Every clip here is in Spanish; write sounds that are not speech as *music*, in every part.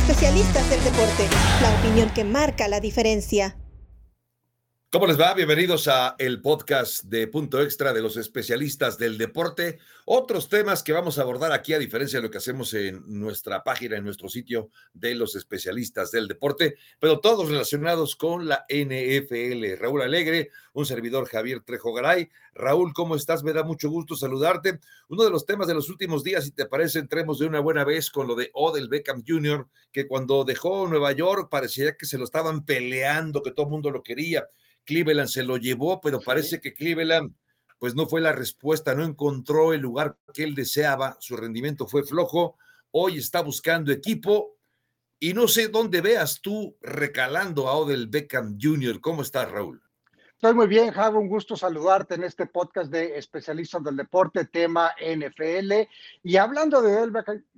especialistas del deporte, la opinión que marca la diferencia. ¿Cómo les va? Bienvenidos a el podcast de Punto Extra de los especialistas del deporte. Otros temas que vamos a abordar aquí, a diferencia de lo que hacemos en nuestra página, en nuestro sitio de los especialistas del deporte, pero todos relacionados con la NFL. Raúl Alegre, un servidor Javier Trejo Garay. Raúl, ¿cómo estás? Me da mucho gusto saludarte. Uno de los temas de los últimos días, si te parece, entremos de una buena vez con lo de Odell Beckham Jr., que cuando dejó Nueva York parecía que se lo estaban peleando, que todo el mundo lo quería Cleveland se lo llevó, pero parece que Cleveland pues no fue la respuesta, no encontró el lugar que él deseaba, su rendimiento fue flojo, hoy está buscando equipo y no sé dónde veas tú recalando a Odell Beckham Jr. ¿Cómo estás, Raúl? Estoy muy bien, Javi, un gusto saludarte en este podcast de especialistas del deporte, tema NFL. Y hablando de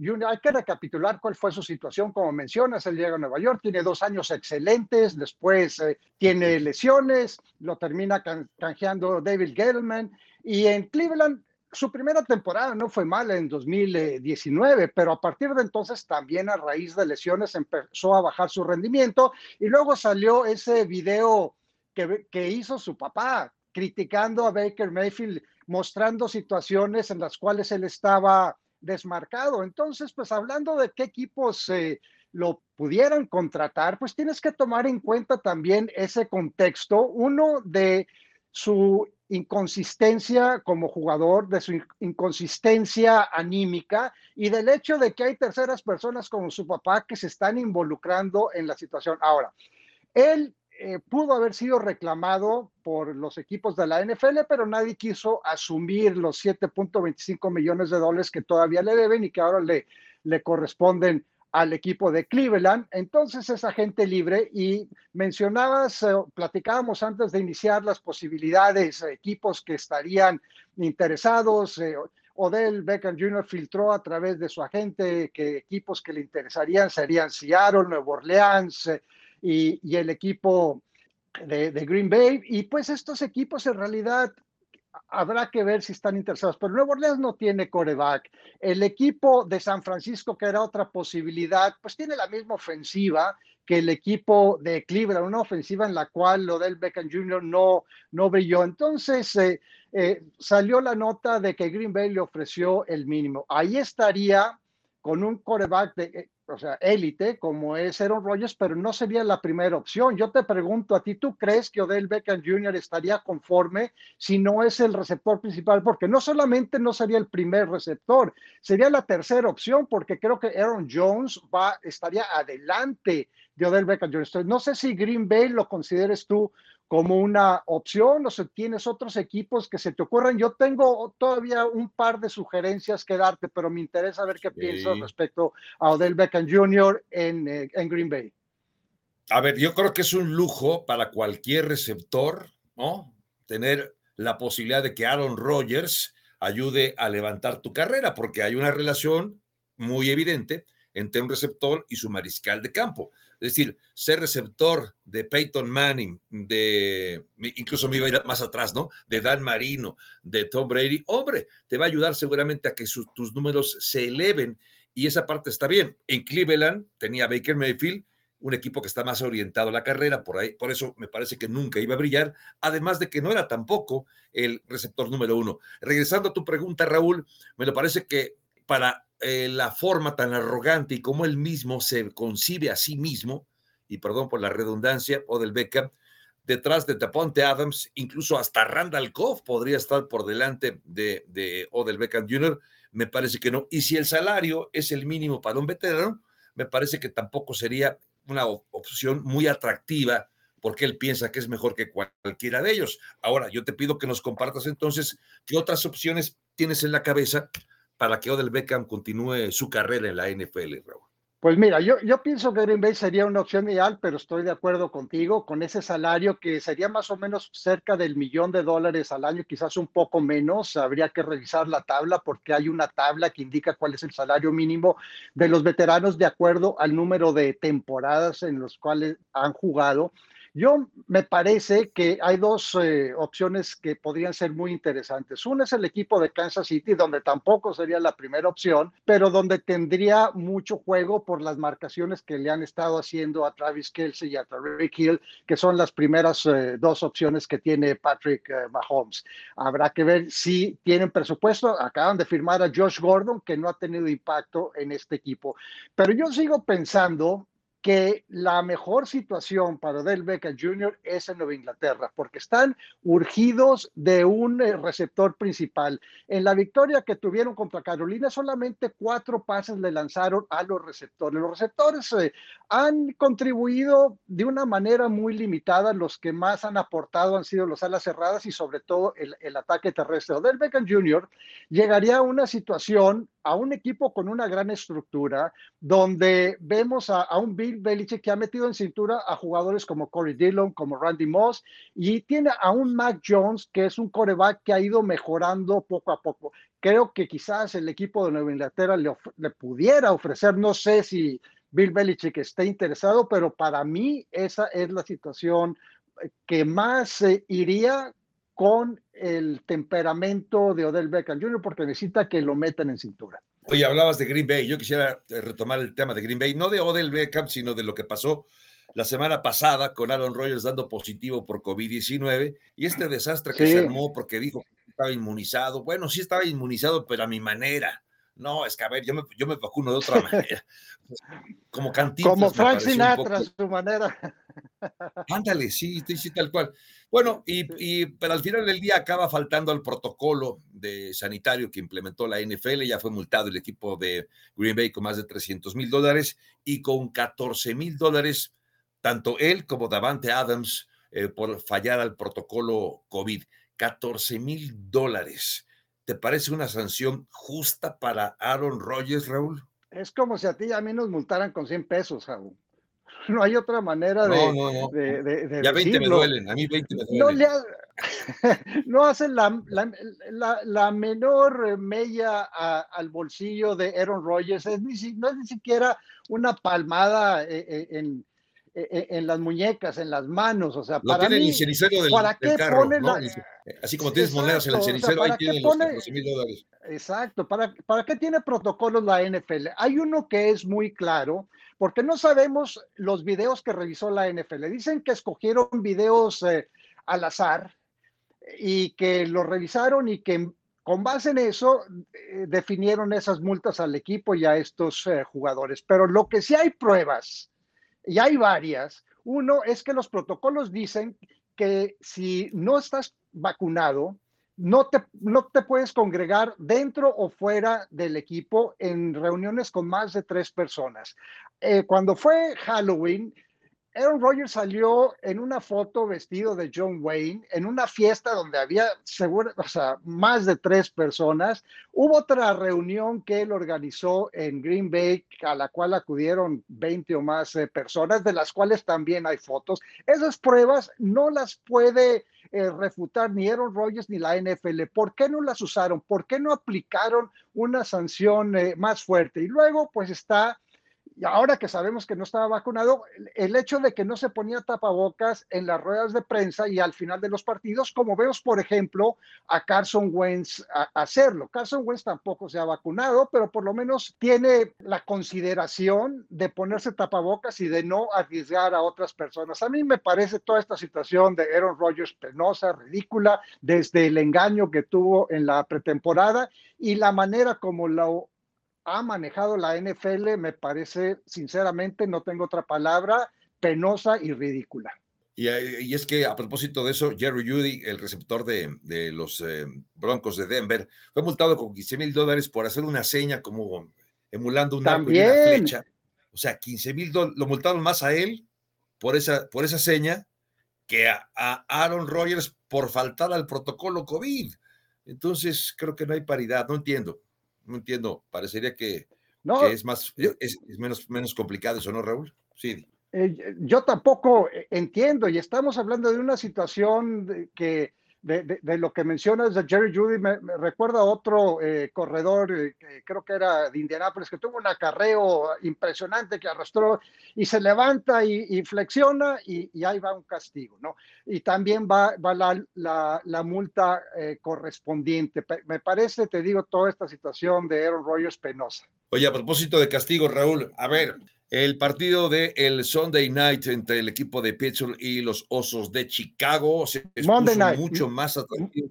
Jr., hay que recapitular cuál fue su situación. Como mencionas, él llega a Nueva York, tiene dos años excelentes, después eh, tiene lesiones, lo termina canjeando David Gettleman. Y en Cleveland, su primera temporada no fue mala en 2019, pero a partir de entonces también a raíz de lesiones empezó a bajar su rendimiento. Y luego salió ese video que, hizo su papá, criticando a Baker Mayfield, mostrando situaciones en las cuales él estaba desmarcado. Entonces, pues hablando de qué equipos eh, lo pudieran contratar, pues tienes que tomar en cuenta también ese contexto, uno de su inconsistencia como jugador, de su inconsistencia anímica y del hecho de que hay terceras personas como su papá que se están involucrando en la situación. Ahora, él eh, pudo haber sido reclamado por los equipos de la NFL, pero nadie quiso asumir los 7.25 millones de dólares que todavía le deben y que ahora le, le corresponden al equipo de Cleveland. Entonces es agente libre y mencionabas, eh, platicábamos antes de iniciar las posibilidades, equipos que estarían interesados. Eh, Odell Beckham Jr. filtró a través de su agente que equipos que le interesarían serían Seattle, Nueva Orleans, y, el equipo de, Green Bay. Y pues estos equipos en realidad habrá que ver si están interesados. Pero Nuevo Orleans no tiene coreback. El equipo de San Francisco, que era otra posibilidad, pues tiene la misma ofensiva que el equipo de Cleveland, una ofensiva en la cual lo del Beckham Jr. no, no brilló. Entonces eh, eh, salió la nota de que Green Bay le ofreció el mínimo. Ahí estaría con un coreback de, eh, o sea, élite como es Aaron Rodgers, pero no sería la primera opción. Yo te pregunto a ti, ¿tú crees que Odell Beckham Jr. estaría conforme si no es el receptor principal? Porque no solamente no sería el primer receptor, sería la tercera opción, porque creo que Aaron Jones va, estaría adelante de Odell Beckham Jr. no sé si Green Bay lo consideres tú como una opción o si tienes otros equipos que se te ocurran. Yo tengo todavía un par de sugerencias que darte, pero me interesa ver qué piensas respecto a Odell Beckham Jr. En, eh, en, Green Bay. A ver, yo creo que es un lujo para cualquier receptor, ¿no? Tener la posibilidad de que Aaron Rodgers ayude a levantar tu carrera, porque hay una relación muy evidente entre un receptor y su mariscal de campo. Es decir, ser receptor de Peyton Manning, de incluso me iba a ir más atrás, ¿no? De Dan Marino, de Tom Brady, hombre, te va a ayudar seguramente a que tus números se eleven y esa parte está bien. En Cleveland tenía Baker Mayfield, un equipo que está más orientado a la carrera, por ahí, por eso me parece que nunca iba a brillar, además de que no era tampoco el receptor número uno. Regresando a tu pregunta, Raúl, me lo parece que para eh, la forma tan arrogante y como él mismo se concibe a sí mismo, y perdón por la redundancia, o del Beckham, detrás de Taponte Adams, incluso hasta Randall Koff podría estar por delante de, de Odell Beckham Jr., me parece que no. Y si el salario es el mínimo para un veterano, me parece que tampoco sería una opción muy atractiva porque él piensa que es mejor que cualquiera de ellos. Ahora, yo te pido que nos compartas entonces qué otras opciones tienes en la cabeza para que Odell Beckham continúe su carrera en la NFL, Raúl? Pues mira, yo, yo pienso que Green Bay sería una opción ideal, pero estoy de acuerdo contigo con ese salario que sería más o menos cerca del millón de dólares al año, quizás un poco menos. Habría que revisar la tabla porque hay una tabla que indica cuál es el salario mínimo de los veteranos de acuerdo al número de temporadas en los cuales han jugado. Yo me parece que hay dos eh, opciones que podrían ser muy interesantes. Una es el equipo de Kansas City, donde tampoco sería la primera opción, pero donde tendría mucho juego por las marcaciones que le han estado haciendo a Travis Kelsey y a Tariq Hill, que son las primeras eh, dos opciones que tiene Patrick eh, Mahomes. Habrá que ver si tienen presupuesto. Acaban de firmar a Josh Gordon, que no ha tenido impacto en este equipo. Pero yo sigo pensando que la mejor situación para Del Beckham Jr. es en Nueva Inglaterra, porque están urgidos de un eh, receptor principal. En la victoria que tuvieron contra Carolina, solamente cuatro pases le lanzaron a los receptores. Los receptores eh, han contribuido de una manera muy limitada. Los que más han aportado han sido los alas cerradas y sobre todo el, ataque terrestre. Del Beckham Jr. llegaría a una situación a un equipo con una gran estructura, donde vemos a, un Bill Belichick ha metido en cintura a jugadores como Corey Dillon, como Randy Moss, y tiene a un Mac Jones, que es un coreback que ha ido mejorando poco a poco. Creo que quizás el equipo de Nueva Inglaterra le, pudiera ofrecer, no sé si Bill Belichick esté interesado, pero para mí esa es la situación que más iría con el temperamento de Odell Beckham Jr. porque necesita que lo metan en cintura. Oye, hablabas de Green Bay. Yo quisiera eh, retomar el tema de Green Bay, no de Odell Beckham, sino de lo que pasó la semana pasada con Aaron Rodgers dando positivo por COVID-19 y este desastre que se armó porque dijo que estaba inmunizado. Bueno, sí estaba inmunizado, pero a mi manera. No, es que a ver, yo me, yo me vacuno de otra *laughs* manera. Como cantito. Como Frank Sinatra, su manera. Ándale, sí, sí, tal cual. Bueno, y, y, pero al final del día acaba faltando al protocolo de sanitario que implementó la NFL. Ya fue multado el equipo de Green Bay con más de 300 mil dólares y con 14 mil dólares, tanto él como Davante Adams eh, por fallar al protocolo COVID. 14 mil dólares. ¿Te parece una sanción justa para Aaron Rodgers, Raúl? Es como si a ti y a mí nos multaran con 100 pesos, Raúl. *laughs* no hay otra manera de, no, no, no. de, Ya 20 me duelen, a mí 20 me duelen. *laughs* No, hacen la, la, la, menor mella al bolsillo de Aaron Rodgers, es ni, no es ni siquiera una palmada eh, eh, en, en, en, las muñecas, en las manos, o sea, para mí, del, ¿para del qué carro, pone ¿no? la, Así como tienes monedas en el cenicero, o sea, ahí tienen pone, los 14 mil dólares. Exacto, ¿para, ¿para qué tiene protocolos la NFL? Hay uno que es muy claro, porque no sabemos los videos que revisó la NFL. Dicen que escogieron videos eh, al azar y que los revisaron y que con base en eso eh, definieron esas multas al equipo y a estos eh, jugadores. Pero lo que sí hay pruebas, y hay varias, uno es que los protocolos dicen que si no estás vacunado, no te, no te puedes congregar dentro o fuera del equipo en reuniones con más de tres personas. Eh, cuando fue Halloween, Aaron Rodgers salió en una foto vestido de John Wayne en una fiesta donde había seguro, más de tres personas. Hubo otra reunión que él organizó en Green Bay a la cual acudieron 20 o más eh, personas, de las cuales también hay fotos. Esas pruebas no las puede eh, refutar ni Aaron Rodgers ni la NFL. ¿Por qué no las usaron? ¿Por qué no aplicaron una sanción eh, más fuerte? Y luego, pues está y ahora que sabemos que no estaba vacunado, el hecho de que no se ponía tapabocas en las ruedas de prensa y al final de los partidos, como vemos, por ejemplo, a Carson Wentz a hacerlo. Carson Wentz tampoco se ha vacunado, pero por lo menos tiene la consideración de ponerse tapabocas y de no arriesgar a otras personas. A mí me parece toda esta situación de Aaron Rodgers penosa, ridícula, desde el engaño que tuvo en la pretemporada y la manera como lo ha manejado la NFL me parece, sinceramente, no tengo otra palabra, penosa y ridícula. Y, y es que a propósito de eso, Jerry Judy, el receptor de, de los eh, Broncos de Denver, fue multado con 15 mil dólares por hacer una seña como emulando un arco y una flecha. O sea, 15 mil dólares, lo multaron más a él por esa, por esa seña que a, a Aaron Rodgers por faltar al protocolo COVID. Entonces, creo que no hay paridad, no entiendo no entiendo, parecería que, no, que es más, es, es, menos, menos complicado eso, ¿no, Raúl? Sí. Eh, yo tampoco entiendo y estamos hablando de una situación que de, lo que mencionas de Jerry Judy, me, recuerda otro eh, corredor, eh, creo que era de Indianápolis, que tuvo un acarreo impresionante que arrastró y se levanta y, flexiona y, ahí va un castigo, ¿no? Y también va, va la, la, multa eh, correspondiente. Me parece, te digo, toda esta situación de Aaron Rodgers penosa. Oye, a propósito de castigo, Raúl, a ver, el partido de el Sunday Night entre el equipo de Pittsburgh y los Osos de Chicago se Monday night. mucho más atractivo.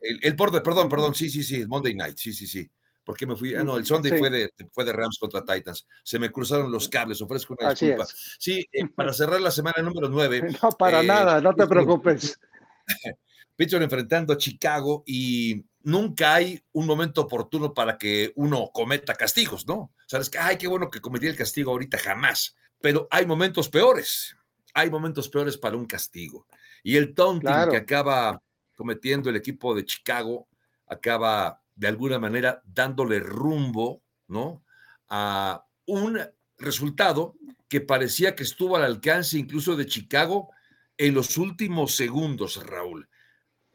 El, el perdón, perdón, sí, sí, sí, Monday Night, sí, sí, sí. porque me fui? Ah, no, el Sunday fue, de, fue de Rams contra Titans. Se me cruzaron los cables, ofrezco una disculpa. Sí, eh, para cerrar la semana número 9. *laughs* No, para eh, nada, no te preocupes. *laughs* Pittsburgh enfrentando a Chicago y nunca hay un momento oportuno para que uno cometa castigos, ¿no? Sabes que, ay, qué bueno que cometí el castigo ahorita, jamás. Pero hay momentos peores. Hay momentos peores para un castigo. Y el taunting que acaba cometiendo el equipo de Chicago acaba de alguna manera dándole rumbo, ¿no? A un resultado que parecía que estuvo al alcance incluso de Chicago en los últimos segundos, Raúl.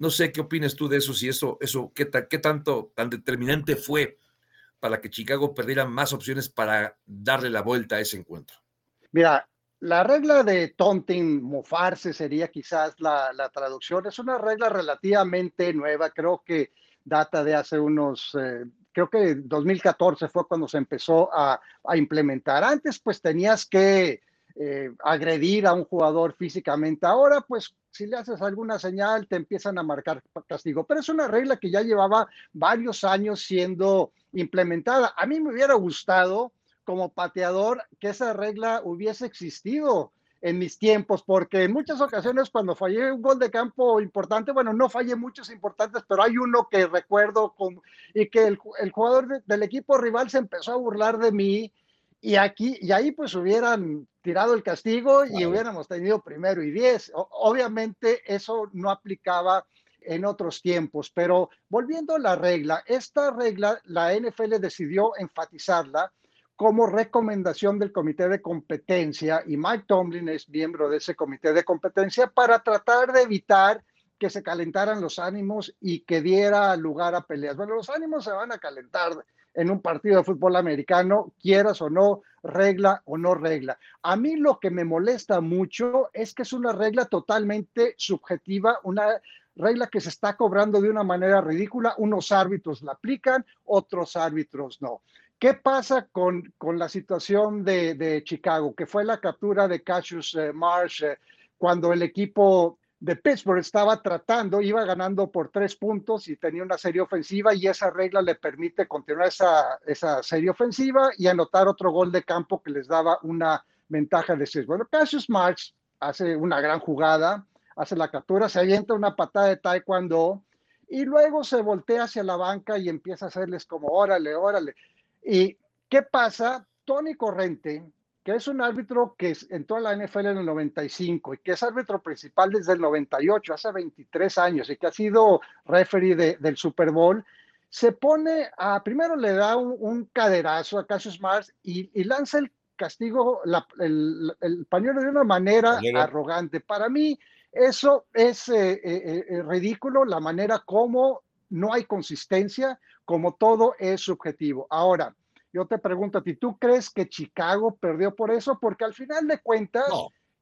No sé qué opinas tú de eso, si eso, eso, qué, qué tanto, tan determinante fue para que Chicago perdiera más opciones para darle la vuelta a ese encuentro. Mira, la regla de taunting, mofarse sería quizás la, traducción. Es una regla relativamente nueva, creo que data de hace unos, eh, creo que 2014 fue cuando se empezó a, a implementar. Antes pues tenías que eh, agredir a un jugador físicamente. Ahora, pues, si le haces alguna señal, te empiezan a marcar castigo. Pero es una regla que ya llevaba varios años siendo implementada. A mí me hubiera gustado, como pateador, que esa regla hubiese existido en mis tiempos, porque en muchas ocasiones cuando fallé un gol de campo importante, bueno, no fallé muchos importantes, pero hay uno que recuerdo con, y que el, jugador del equipo rival se empezó a burlar de mí y aquí, y ahí pues hubieran tirado el castigo y hubiéramos tenido primero y diez. obviamente eso no aplicaba en otros tiempos, pero volviendo a la regla, esta regla la NFL decidió enfatizarla como recomendación del comité de competencia y Mike Tomlin es miembro de ese comité de competencia para tratar de evitar que se calentaran los ánimos y que diera lugar a peleas. Bueno, los ánimos se van a calentar en un partido de fútbol americano, quieras o no, regla o no regla. A mí lo que me molesta mucho es que es una regla totalmente subjetiva, una regla que se está cobrando de una manera ridícula. Unos árbitros la aplican, otros árbitros no. ¿Qué pasa con, con la situación de, de, Chicago? Que fue la captura de Cassius eh, Marsh eh, cuando el equipo de Pittsburgh estaba tratando, iba ganando por tres puntos y tenía una serie ofensiva y esa regla le permite continuar esa, esa serie ofensiva y anotar otro gol de campo que les daba una ventaja de seis. Bueno, Cassius Marks hace una gran jugada, hace la captura, se avienta una patada de taekwondo y luego se voltea hacia la banca y empieza a hacerles como órale, órale. ¿Y qué pasa? Tony Corrente, que es un árbitro que entró a la NFL en el 95 y que es árbitro principal desde el 98, hace 23 años, y que ha sido referee del Super Bowl, se pone a, primero le da un, caderazo a Cassius Mars y, lanza el castigo, el, pañuelo de una manera arrogante. Para mí, eso es eh, eh, eh, ridículo, la manera como no hay consistencia, como todo es subjetivo. Ahora, yo te pregunto a ti, ¿tú crees que Chicago perdió por eso? Porque al final de cuentas,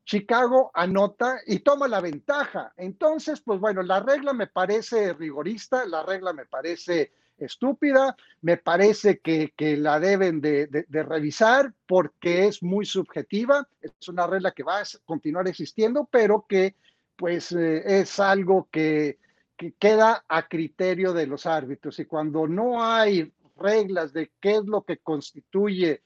Chicago anota y toma la ventaja. Entonces, pues bueno, la regla me parece rigorista, la regla me parece estúpida, me parece que, la deben de, revisar porque es muy subjetiva, es una regla que va a continuar existiendo, pero que pues eh, es algo que, que queda a criterio de los árbitros y cuando no hay reglas de qué es lo que constituye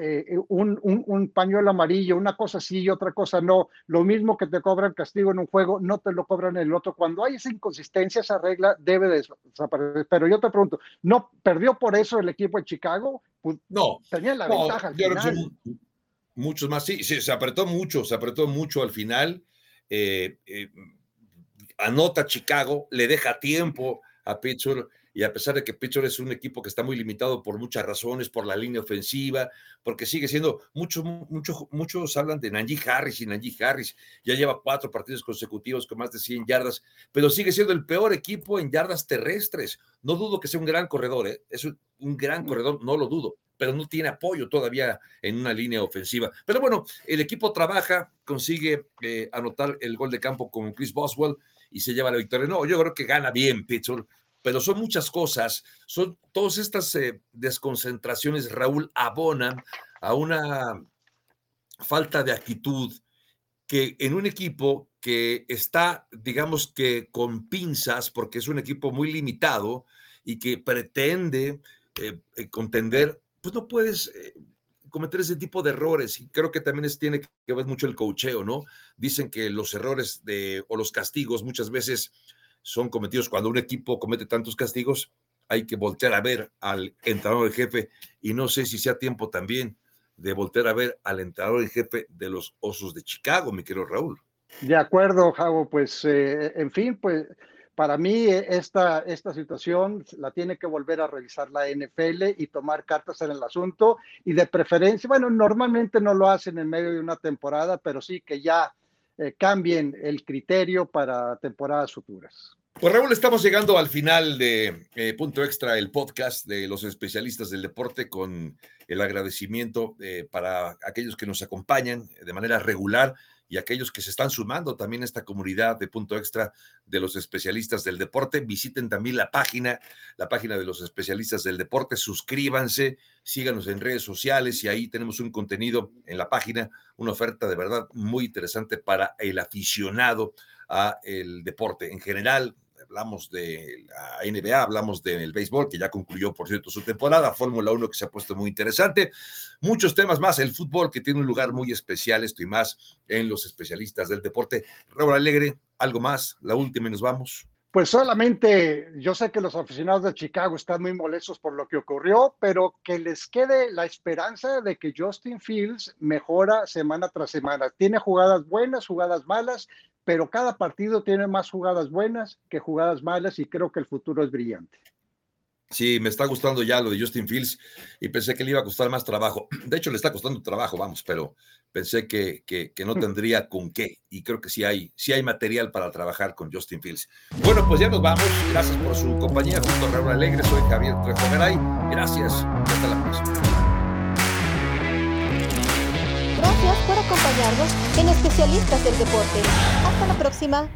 eh, un, pañuelo amarillo, una cosa sí y otra cosa no, lo mismo que te cobran castigo en un juego, no te lo cobran en el otro. Cuando hay esa inconsistencia, esa regla debe desaparecer. Pero yo te pregunto, ¿no perdió por eso el equipo de Chicago? Pues, no. Tenía la ventaja al final. muchos más, sí, se apretó mucho, se apretó mucho al final. Eh, eh, anota Chicago, le deja tiempo a Pittsburgh y a pesar de que Pittsburgh es un equipo que está muy limitado por muchas razones, por la línea ofensiva, porque sigue siendo, muchos, muchos, muchos hablan de Najee Harris y Najee Harris ya lleva cuatro partidos consecutivos con más de 100 yardas, pero sigue siendo el peor equipo en yardas terrestres. No dudo que sea un gran corredor, ¿eh? es un, gran corredor, no lo dudo, pero no tiene apoyo todavía en una línea ofensiva. Pero bueno, el equipo trabaja, consigue eh, anotar el gol de campo con Chris Boswell y se lleva la victoria. No, yo creo que gana bien Pittsburgh pero son muchas cosas, son todas estas eh, desconcentraciones, Raúl, abonan a una falta de actitud que en un equipo que está, digamos que con pinzas, porque es un equipo muy limitado y que pretende eh, eh, contender, pues no puedes cometer ese tipo de errores. Y creo que también es, tiene que ver mucho el cocheo, ¿no? Dicen que los errores de, o los castigos muchas veces son cometidos. Cuando un equipo comete tantos castigos, hay que voltear a ver al entrenador en jefe. Y no sé si sea tiempo también de voltear a ver al entrenador en jefe de los Osos de Chicago, mi querido Raúl. De acuerdo, Javo, pues eh, en fin, pues para mí esta, esta situación la tiene que volver a revisar la NFL y tomar cartas en el asunto. Y de preferencia, bueno, normalmente no lo hacen en medio de una temporada, pero sí que ya eh, cambien el criterio para temporadas futuras. Pues Raúl, estamos llegando al final de eh, Punto Extra, el podcast de los especialistas del deporte, con el agradecimiento eh, para aquellos que nos acompañan de manera regular y aquellos que se están sumando también a esta comunidad de punto extra de los especialistas del deporte. Visiten también la página, la página de los especialistas del deporte, suscríbanse, síganos en redes sociales y ahí tenemos un contenido en la página, una oferta de verdad muy interesante para el aficionado a el deporte en general, hablamos de la NBA, hablamos del béisbol, que ya concluyó, por cierto, su temporada, Fórmula 1, que se ha puesto muy interesante, muchos temas más, el fútbol, que tiene un lugar muy especial, esto y más en los especialistas del deporte. Raúl Alegre, algo más, la última y nos vamos. Pues solamente, yo sé que los aficionados de Chicago están muy molestos por lo que ocurrió, pero que les quede la esperanza de que Justin Fields mejora semana tras semana. Tiene jugadas buenas, jugadas malas, pero cada partido tiene más jugadas buenas que jugadas malas y creo que el futuro es brillante. Sí, me está gustando ya lo de Justin Fields y pensé que le iba a costar más trabajo. *clears throat* De hecho, le está costando trabajo, vamos, pero pensé que, que, no tendría con qué y creo que sí hay, sí hay material para trabajar con Justin Fields. Bueno, pues ya nos vamos. Gracias por su compañía. Junto a Raúl Alegre, soy Javier Trejo Gracias. Hasta la próxima. En Especialistas del Deporte. Hasta la próxima.